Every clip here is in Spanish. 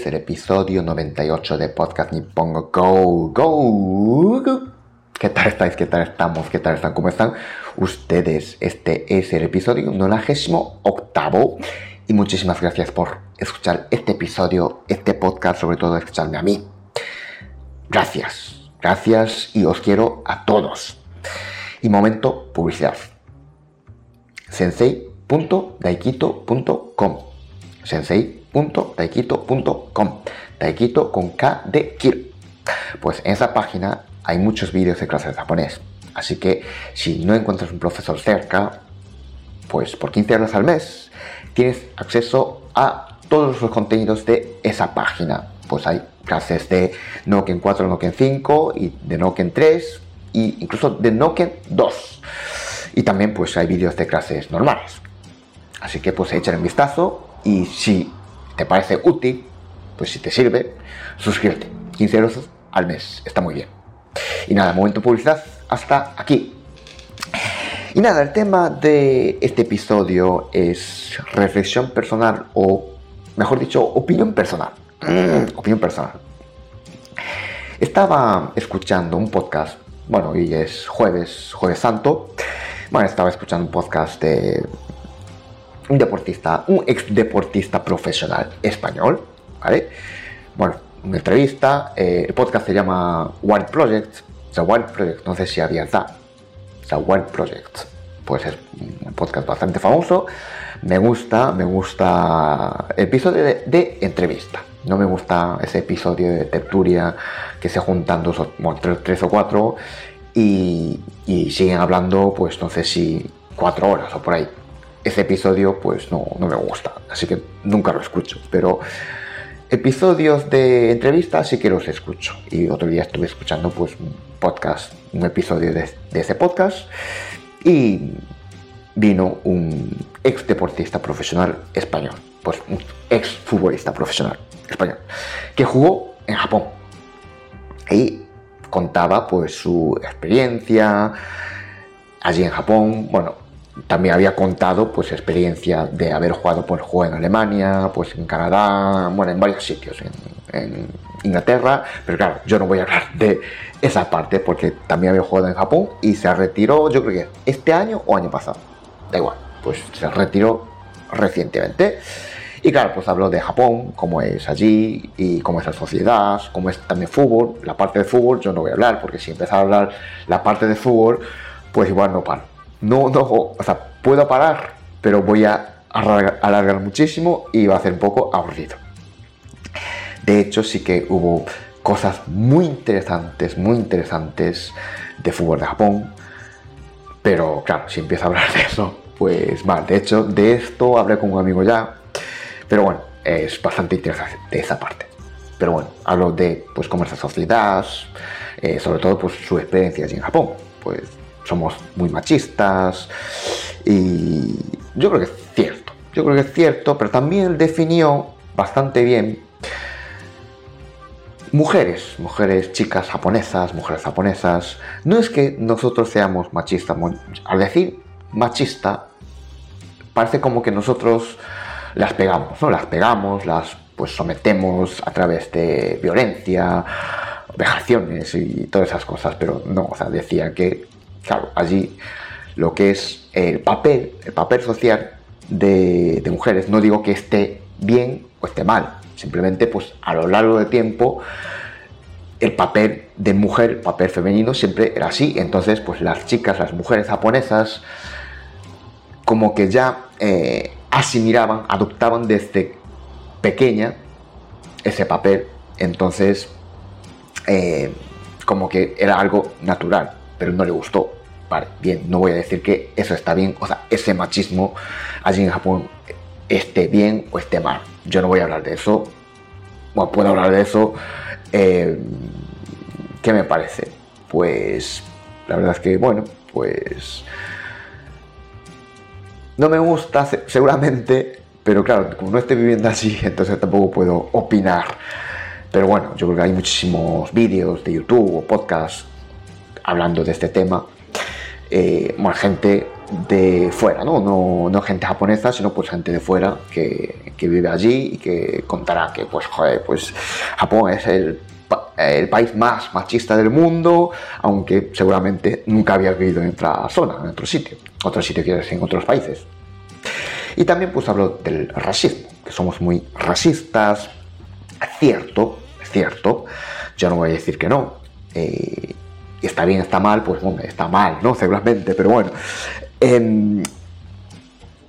es el episodio 98 de Podcast Nippongo Go Go. ¿Qué tal estáis? ¿Qué tal estamos? ¿Qué tal están? ¿Cómo están ustedes? Este es el episodio 98 y muchísimas gracias por escuchar este episodio, este podcast, sobre todo escucharme a mí. Gracias, gracias y os quiero a todos. Y momento publicidad. sensei.daikito.com sensei.daikito.com Daikito con K de. Pues en esa página hay muchos vídeos de clases de japonés. Así que si no encuentras un profesor cerca, pues por 15 euros al mes tienes acceso a todos los contenidos de esa página. Pues hay clases de Noken 4, Noken 5 y de Noken 3 e incluso de Noken 2. Y también pues hay vídeos de clases normales. Así que pues echar un vistazo y si te parece útil, pues si te sirve, suscríbete. 15 euros al mes, está muy bien. Y nada, momento publicidad, hasta aquí. Y nada, el tema de este episodio es reflexión personal o, mejor dicho, opinión personal. Mm, opinión personal. Estaba escuchando un podcast, bueno, y es jueves, jueves santo. Bueno, estaba escuchando un podcast de un deportista, un ex deportista profesional español, ¿vale? Bueno, una entrevista, eh, el podcast se llama Wild Project, The Wild Project, no sé si había The Wild Project, pues es un podcast bastante famoso, me gusta, me gusta el episodio de, entrevista, no me gusta ese episodio de tertulia que se juntan dos o tres, o cuatro y, y siguen hablando, pues no sé si cuatro horas o por ahí ese episodio pues no, no, me gusta, así que nunca lo escucho, pero episodios de entrevistas sí que los escucho. Y otro día estuve escuchando pues un podcast, un episodio de, ese podcast. Y vino un ex deportista profesional español, pues un ex futbolista profesional español que jugó en Japón. Y contaba pues su experiencia allí en Japón, bueno, también había contado pues experiencia de haber jugado por juego en Alemania, pues en Canadá, bueno, en varios sitios, en, Inglaterra, pero claro, yo no voy a hablar de esa parte porque también había jugado en Japón y se retiró, yo creo que este año o año pasado, da igual, pues se retiró recientemente. Y claro, pues habló de Japón, cómo es allí y cómo es la sociedad, cómo es también fútbol. La parte de fútbol yo no voy a hablar porque si empezar a hablar la parte de fútbol, pues igual no paro no, no, o sea, puedo parar, pero voy a alargar, muchísimo y va a ser un poco aburrido. De hecho, sí que hubo cosas muy interesantes, muy interesantes de fútbol de Japón. Pero claro, si empiezo a hablar de eso, pues mal. De hecho, de esto hablé con un amigo ya. Pero bueno, es bastante interesante de esa parte. Pero bueno, hablo de pues cómo es sociedad, sobre todo pues su experiencia allí en Japón. Pues somos muy machistas y yo creo que es cierto, yo creo que es cierto, pero también definió bastante bien mujeres, mujeres, chicas japonesas, mujeres japonesas. No es que nosotros seamos machistas, al decir machista, parece como que nosotros las pegamos, ¿no? Las pegamos, las pues sometemos a través de violencia, vejaciones y todas esas cosas, pero no, o sea, decía que Claro, allí lo que es el papel, el papel social de, mujeres, no digo que esté bien o esté mal, simplemente pues a lo largo del tiempo el papel de mujer, papel femenino siempre era así, entonces pues las chicas, las mujeres japonesas como que ya eh, asimilaban, adoptaban desde pequeña ese papel, entonces eh, como que era algo natural pero no le gustó. Vale, bien, no voy a decir que eso está bien, o sea, ese machismo allí en Japón esté bien o esté mal. Yo no voy a hablar de eso. Bueno, puedo hablar de eso. Eh, ¿Qué me parece? pues la verdad es que, bueno, pues no me gusta seguramente, pero claro, como no estoy viviendo así, entonces tampoco puedo opinar. Pero bueno, yo creo que hay muchísimos vídeos de YouTube o podcasts hablando de este tema. Eh, bueno, gente de fuera, ¿no? ¿no? gente japonesa, sino pues gente de fuera que, vive allí y que contará que pues, joder, pues Japón es el, el, país más machista del mundo, aunque seguramente nunca había vivido en otra zona, en otro sitio, otro sitio que en otros países. Y también pues hablo del racismo, que somos muy racistas, cierto, cierto, yo no voy a decir que no, eh, está bien, está mal, pues está mal, ¿no? Seguramente, pero bueno. Em,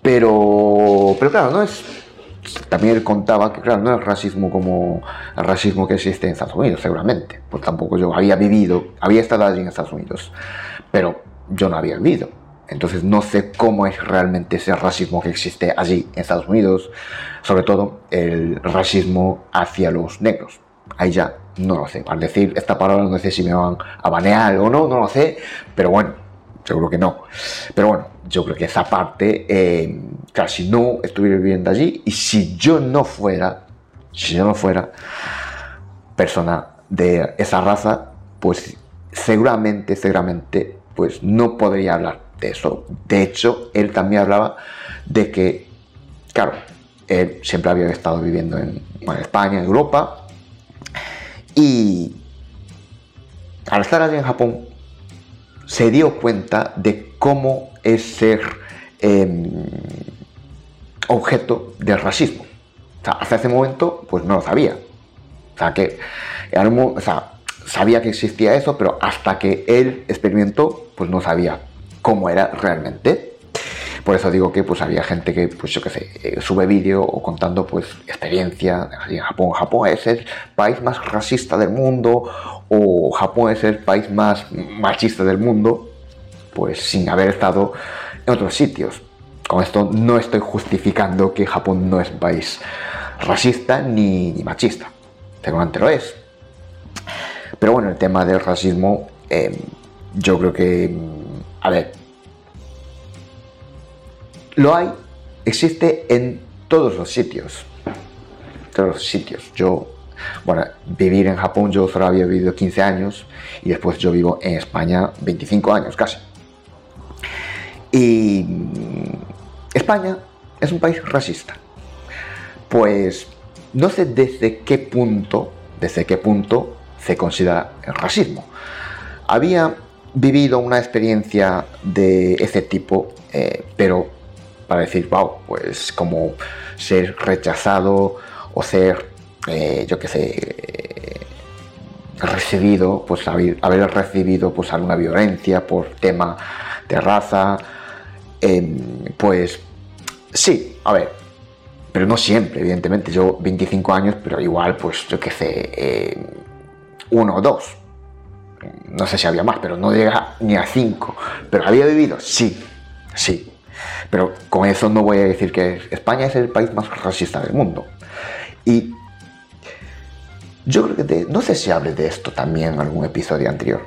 pero, pero claro, no es. También él contaba que, claro, no es racismo como el racismo que existe en Estados Unidos, seguramente. Pues tampoco yo había vivido, había estado allí en Estados Unidos, pero yo no había vivido. Entonces no sé cómo es realmente ese racismo que existe allí en Estados Unidos, sobre todo el racismo hacia los negros. Ahí ya no lo sé. Al decir esta palabra no sé si me van a banear o no, no lo sé, pero bueno, seguro que no. Pero bueno, yo creo que esa parte, eh, claro, si no estuviera viviendo allí y si yo no fuera, si yo no fuera persona de esa raza, pues seguramente, seguramente, pues no podría hablar de eso. De hecho, él también hablaba de que, claro, él siempre había estado viviendo en, en España, en Europa, y al estar allí en Japón, se dio cuenta de cómo es ser em, objeto del racismo. Hasta ese momento, pues no lo sabía. O sea, que sabía que existía eso, pero hasta que él experimentó, pues no sabía cómo era realmente. Por eso digo que pues había gente que, pues yo qué sé, eh, sube vídeo o contando pues experiencia en Japón. Japón es el país más racista del mundo o Japón es el país más machista del mundo, pues sin haber estado en otros sitios. Con esto no estoy justificando que Japón no es un país racista ni, machista. Seguramente lo es. Pero bueno, el tema del racismo, eh, yo creo que, a ver, lo hay, existe en todos los sitios. Todos los sitios. Yo, bueno, vivir en Japón yo solo había vivido 15 años y después yo vivo en España 25 años casi. Y España es un país racista. Pues no sé desde qué punto, desde qué punto se considera el racismo. Había vivido una experiencia de ese tipo, eh, pero para decir, wow, pues como ser rechazado o ser, eh, yo qué sé, recibido, pues haber, recibido pues alguna violencia por tema de raza, em, pues sí, a ver, pero no siempre, evidentemente, yo 25 años, pero igual, pues yo qué sé, em, uno o dos, no sé si había más, pero no llega ni a cinco, pero había vivido, sí, sí, pero con eso no voy a decir que España es el país más racista del mundo. Y yo creo que no sé si hablé de esto también en algún episodio anterior.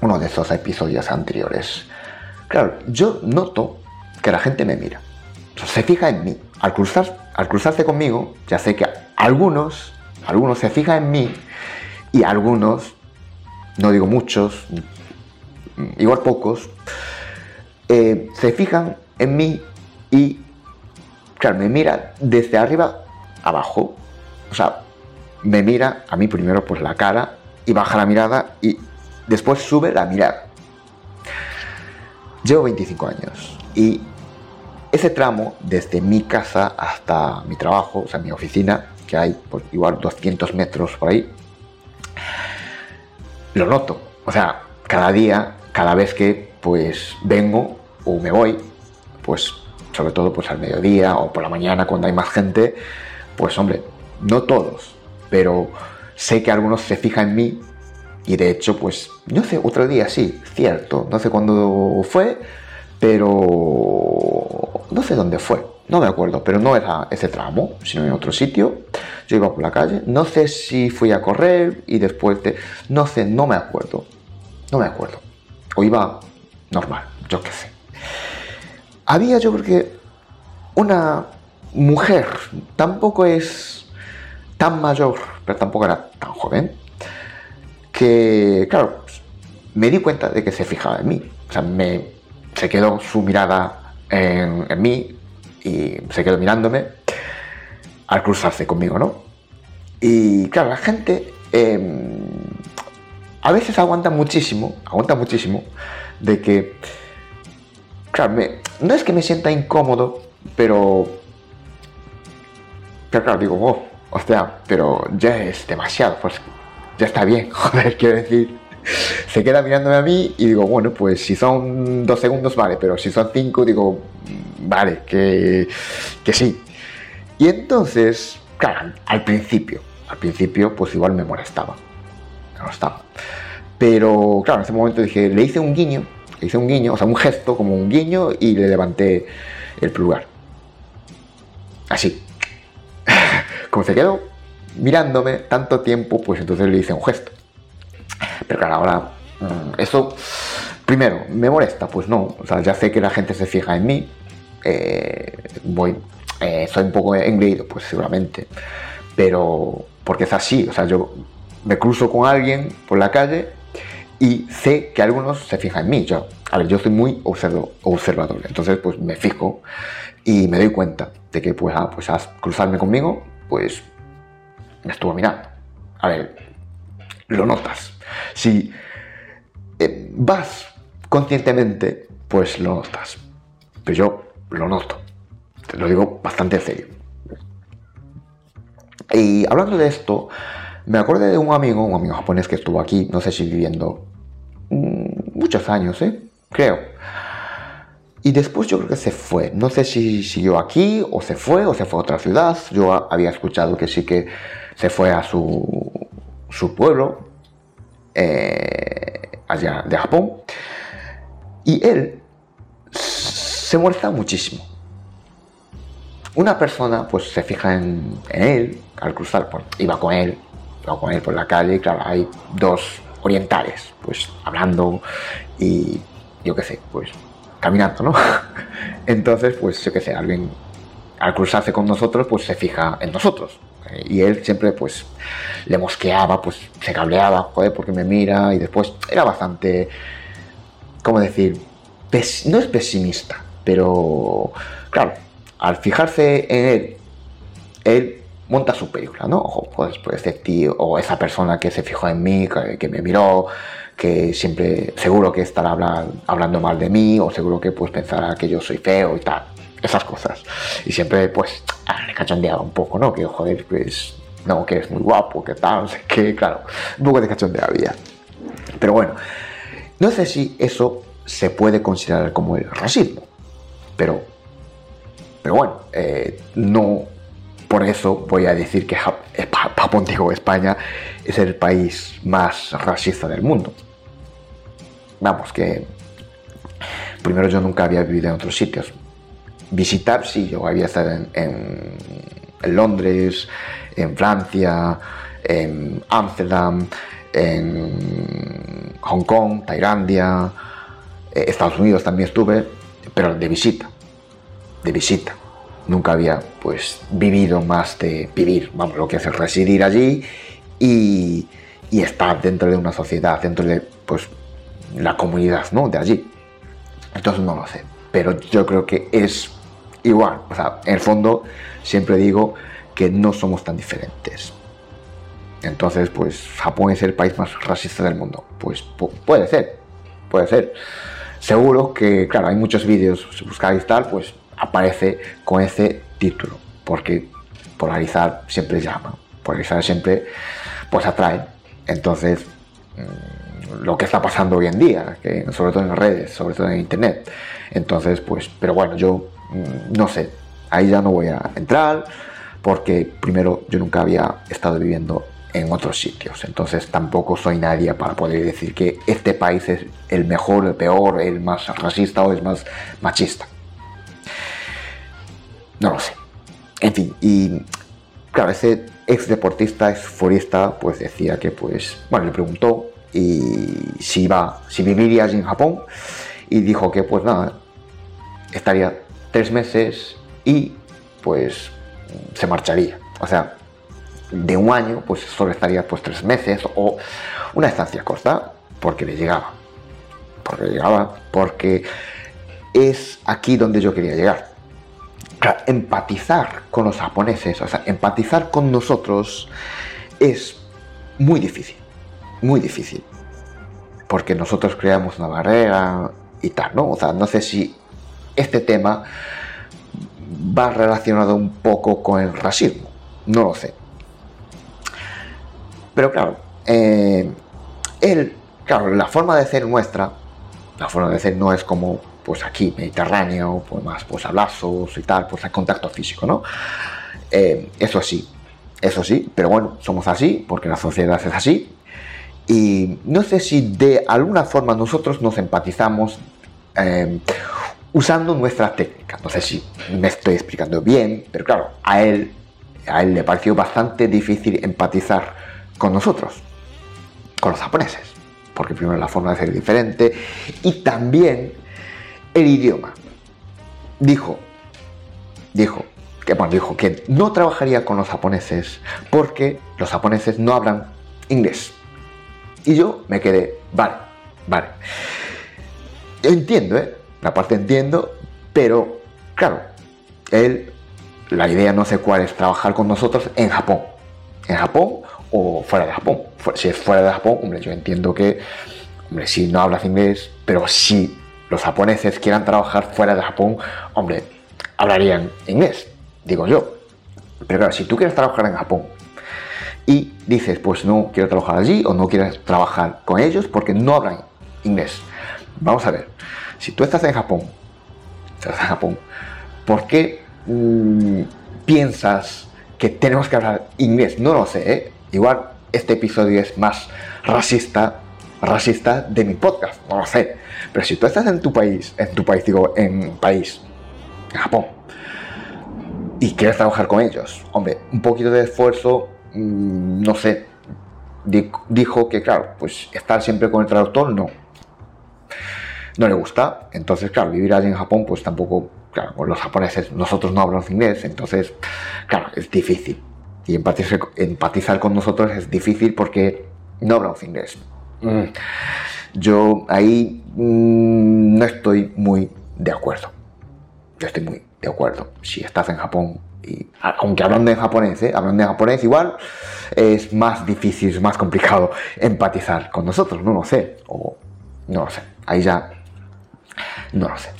Uno de esos episodios anteriores. Claro, yo noto que la gente me mira. se fija en mí. Al, cruzar, al cruzarse conmigo, ya sé que algunos, algunos se fijan en mí y algunos, no digo muchos, igual pocos, eh, se fijan en mí y, claro, me mira desde arriba abajo. O sea, me mira a mí primero por la cara y baja la mirada y después sube la mirada. Llevo 25 años y ese tramo desde mi casa hasta mi trabajo, o sea, mi oficina, que hay por igual 200 metros por ahí, lo noto. O sea, cada día, cada vez que pues vengo o me voy, pues sobre todo pues al mediodía o por la mañana cuando hay más gente, pues hombre, no todos, pero sé que algunos se fijan en mí y de hecho pues no sé, otro día sí, cierto, no sé cuándo fue, pero no sé dónde fue, no me acuerdo, pero no era ese tramo, sino en otro sitio. Yo iba por la calle, no sé si fui a correr y después de, no sé, no me acuerdo, no me acuerdo. O iba normal, yo qué sé. Había yo creo que una mujer, tampoco es tan mayor, pero tampoco era tan joven, que, claro, me di cuenta de que se fijaba en mí. O sea, me, se quedó su mirada en, mí y se quedó mirándome al cruzarse conmigo, ¿no? Y claro, la gente em, a veces aguanta muchísimo, aguanta muchísimo de que, claro, no es que me sienta incómodo, pero, pero claro, digo, oh, o sea, pero ya es demasiado, pues ya está bien, joder, quiero decir. Se queda mirándome a mí y digo, bueno, pues si son dos segundos, vale, pero si son cinco, digo, vale, que, que sí. Y entonces, claro, al principio, al principio, pues igual me molestaba. Me molestaba. Pero, claro, en ese momento dije, le hice un guiño, hice un guiño, o sea, un gesto como un guiño y le levanté el pulgar. Así. como se quedó mirándome tanto tiempo, pues entonces le hice un gesto. Pero claro, ahora, mm, eso, primero, ¿me molesta? Pues no, o sea, ya sé que la gente se fija en mí, eh, voy, eh, soy un poco engreído, pues seguramente, pero porque es así, o sea, yo me cruzo con alguien por la calle y sé que algunos se fijan en mí. Yo, a ver, yo soy muy observador, entonces pues me fijo y me doy cuenta de que pues, ah, pues a cruzarme conmigo, pues me estuvo mirando. A ver, lo notas. Si eh, vas conscientemente, pues lo notas. Pero yo lo noto. Te lo digo bastante en serio. Y hablando de esto, me acordé de un amigo, un amigo japonés que estuvo aquí, no sé si viviendo muchos años, ¿eh? creo. Y después yo creo que se fue. No sé si siguió aquí o se fue o se fue a otra ciudad. Yo había escuchado que sí que se fue a su, su pueblo, eh, allá de Japón. Y él se molesta muchísimo. Una persona pues se fija en, él al cruzar, por, iba con él, iba con él por la calle, y claro, hay dos orientales, pues hablando y yo qué sé, pues caminando, ¿no? Entonces, pues yo qué sé, alguien al cruzarse con nosotros, pues se fija en nosotros. Y él siempre, pues, le mosqueaba, pues se cableaba, joder, porque me mira, y después era bastante, ¿cómo decir? no es pesimista, pero, claro, al fijarse en él, él monta su película, ¿no? Ojo, pues, pues este tío, o esa persona que se fijó en mí, que me miró, que siempre seguro que estará hablando mal de mí o seguro que pues pensará que yo soy feo y tal, esas cosas. Y siempre pues ah, le cachondeaba un poco, ¿no? Que joder, pues no, que es muy guapo, que tal, no sé qué, claro, un poco de cachondeo había. Pero bueno, no sé si eso se puede considerar como el racismo, pero, pero bueno, eh, no por eso voy a decir que Japón, digo, España es el país más racista del mundo. Vamos, que primero yo nunca había vivido en otros sitios. Visitar, sí, yo había estado en, Londres, en Francia, en Ámsterdam, en Hong Kong, Tailandia, eh, Estados Unidos también estuve, pero de visita, de visita. Nunca había pues vivido más de vivir, vamos, lo que es residir allí y, estar dentro de una sociedad, dentro de pues la comunidad ¿no? de allí. Entonces no lo sé, pero yo creo que es igual. O sea, en el fondo siempre digo que no somos tan diferentes. Entonces, pues Japón es el país más racista del mundo. Pues puede ser, puede ser. Seguro que, claro, hay muchos vídeos, si buscáis tal, pues aparece con ese título, porque polarizar siempre llama, polarizar siempre pues atrae. Entonces, mm, lo que está pasando hoy en día, que sobre todo en las redes, sobre todo en internet. Entonces, pues, pero bueno, yo mm, no sé, ahí ya no voy a entrar porque primero yo nunca había estado viviendo en otros sitios, entonces tampoco soy nadie para poder decir que este país es el mejor, el peor, el más racista o el más machista. No lo sé. En fin, y claro, ese ex deportista, ex futbolista, pues decía que, pues, bueno, le preguntó y si iba, si viviría allí en Japón y dijo que pues nada, estaría tres meses y pues se marcharía. O sea, de un año pues solo estaría pues tres meses o una estancia corta porque le llegaba. Porque le llegaba, porque es aquí donde yo quería llegar. Empatizar con los japoneses, o sea, empatizar con nosotros es muy difícil, muy difícil. Porque nosotros creamos una barrera y tal, ¿no? O sea, no sé si este tema va relacionado un poco con el racismo, no lo sé. Pero claro, eh, él, claro, la forma de ser nuestra, la forma de ser no es como pues aquí, Mediterráneo, pues más pues abrazos y tal, pues el contacto físico, ¿no? Eh, eso sí, eso sí, pero bueno, somos así, porque la sociedad es así. Y no sé si de alguna forma nosotros nos empatizamos eh, usando nuestra técnica. No sé si me estoy explicando bien, pero claro, a él, a él le pareció bastante difícil empatizar con nosotros, con los japoneses, porque primero la forma de ser diferente y también el idioma. Dijo, dijo, que bueno, dijo que no trabajaría con los japoneses porque los japoneses no hablan inglés. Y yo me quedé, vale, vale. Entiendo, ¿eh? La parte entiendo, pero claro, él, la idea no sé cuál es trabajar con nosotros en Japón. En Japón o fuera de Japón. Si es fuera de Japón, hombre, yo entiendo que, hombre, si no hablas inglés, pero si los japoneses quieran trabajar fuera de Japón, hombre, hablarían inglés, digo yo. Pero claro, si tú quieres trabajar en Japón y dices, pues no quiero trabajar allí o no quieres trabajar con ellos porque no hablan inglés. Vamos a ver, si tú estás en Japón, ¿por qué mm, piensas que tenemos que hablar inglés? No lo sé, ¿eh? Igual este episodio es más racista, racista de mi podcast, no lo sé. Pero si tú estás en tu país, en tu país, digo, en país, Japón, y quieres trabajar con ellos, hombre, un poquito de esfuerzo, mm, no sé, dijo que, claro, pues estar siempre con el traductor no. No le gusta. Entonces, claro, vivir allí en Japón, pues tampoco, claro, los japoneses, nosotros no hablamos inglés, entonces, claro, es difícil y empatizar, con nosotros es difícil porque no hablamos inglés. Mm. Yo ahí mm, no estoy muy de acuerdo. Yo estoy muy de acuerdo. Si estás en Japón y aunque hablando en japonés, ¿eh? hablando japonés igual es más difícil, es más complicado empatizar con nosotros, no lo sé, o no lo sé, ahí ya no lo sé.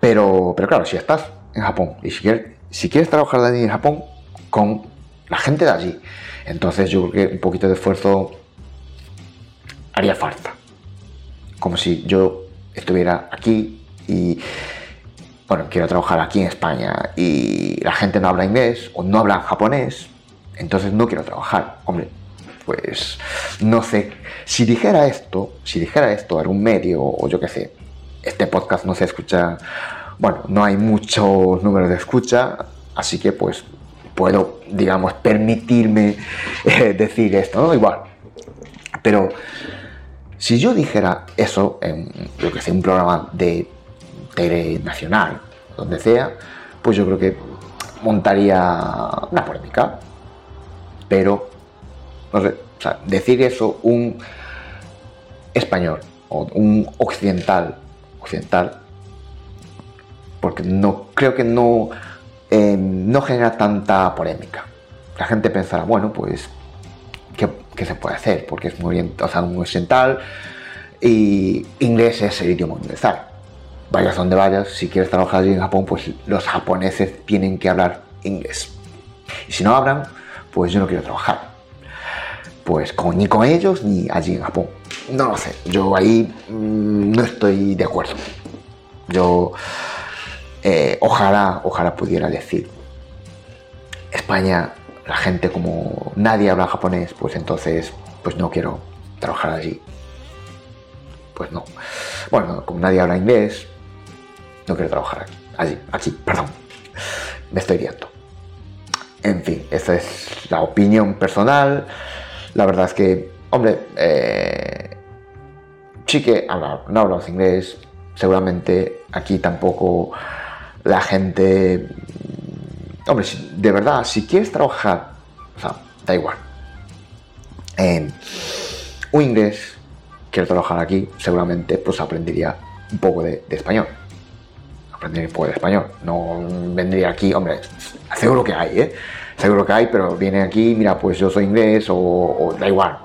Pero, pero claro, si estás en Japón y si quieres, si quieres trabajar en Japón con la gente de allí. Entonces yo creo que un poquito de esfuerzo haría falta. Como si yo estuviera aquí y, bueno, quiero trabajar aquí en España y la gente no habla inglés o no habla japonés, entonces no quiero trabajar. Hombre, pues no sé. Si dijera esto, si dijera esto a algún medio o yo qué sé, este podcast no se escucha, bueno, no hay muchos números de escucha, así que pues puedo, digamos, permitirme eh, decir esto, ¿no? Igual. Pero si yo dijera eso en, lo que sea, un programa de tele nacional, donde sea, pues yo creo que montaría una polémica. Pero, no sé, decir eso un español o un occidental, occidental, porque no creo que no eh, no genera tanta polémica. La gente pensará, bueno, pues, ¿qué, se puede hacer? Porque es muy, o sea, muy occidental y inglés es el idioma universal. Vayas donde vayas, si quieres trabajar allí en Japón, pues los japoneses tienen que hablar inglés. Y si no hablan, pues yo no quiero trabajar. Pues ni con ellos ni allí en Japón. No lo sé, yo ahí mm, no estoy de acuerdo. Yo eh, ojalá, ojalá pudiera decir, España, la gente como nadie habla japonés, pues entonces, pues no quiero trabajar allí. Pues no. Bueno, como nadie habla inglés, no quiero trabajar aquí. Allí, aquí, perdón. Me estoy viendo. En fin, esta es la opinión personal. La verdad es que, hombre, eh, sí que hablar, no hablamos inglés, seguramente aquí tampoco la gente... Hombre, de verdad, si quieres trabajar, o sea, da igual. un inglés, quiero trabajar aquí, seguramente pues aprendería un poco de, español. Aprendería un poco de español. No vendría aquí, hombre, seguro que hay, ¿eh? Seguro que hay, pero viene aquí, mira, pues yo soy inglés o, o da igual,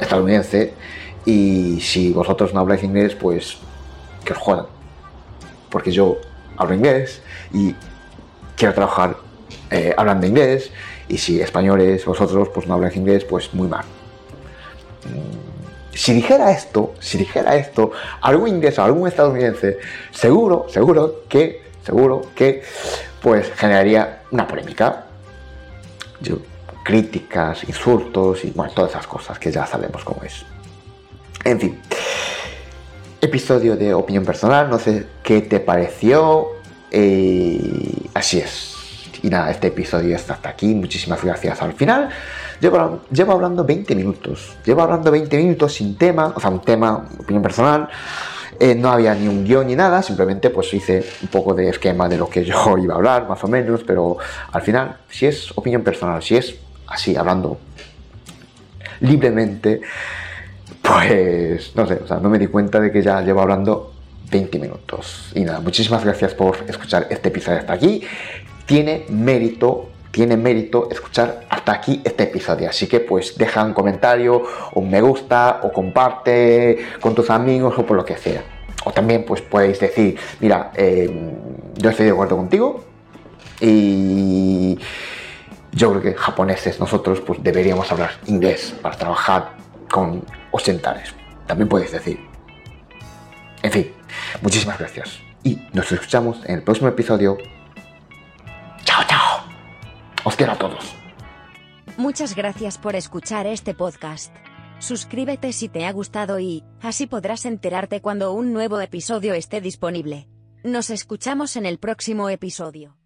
estadounidense, y si vosotros no habláis inglés, pues que os jodan. Porque yo hablo inglés y quiero trabajar eh, hablando inglés. Y si españoles, vosotros, pues no habláis inglés, pues muy mal. Mm, si dijera esto, si dijera esto, algún inglés o algún estadounidense, seguro, seguro que, seguro que, pues generaría una polémica. Críticas, insultos y bueno, todas esas cosas que ya sabemos cómo es. En fin, episodio de opinión personal, no sé qué te pareció. Eh, así es. Y nada, este episodio está hasta aquí. Muchísimas gracias al final. Llevo, llevo, hablando 20 minutos. Llevo hablando 20 minutos sin tema, o sea, un tema, opinión personal. Eh, no había ni un guion ni nada, simplemente pues hice un poco de esquema de lo que yo iba a hablar, más o menos, pero al final, si es opinión personal, si es así, hablando libremente, pues no sé, o sea, no me di cuenta de que ya llevo hablando 20 minutos. Y nada, muchísimas gracias por escuchar este episodio hasta aquí. Tiene mérito, tiene mérito escuchar hasta aquí este episodio. Así que pues deja un comentario, un me gusta, o comparte con tus amigos o por lo que sea. O también pues podéis decir, mira, eh, yo estoy de acuerdo contigo y yo creo que japoneses nosotros pues deberíamos hablar inglés para trabajar con occidentales. También puedes decir. En fin, muchísimas gracias. Y nos escuchamos en el próximo episodio. Chao, chao. Os quiero a todos. Muchas gracias por escuchar este podcast. Suscríbete si te ha gustado y, así podrás enterarte cuando un nuevo episodio esté disponible. Nos escuchamos en el próximo episodio.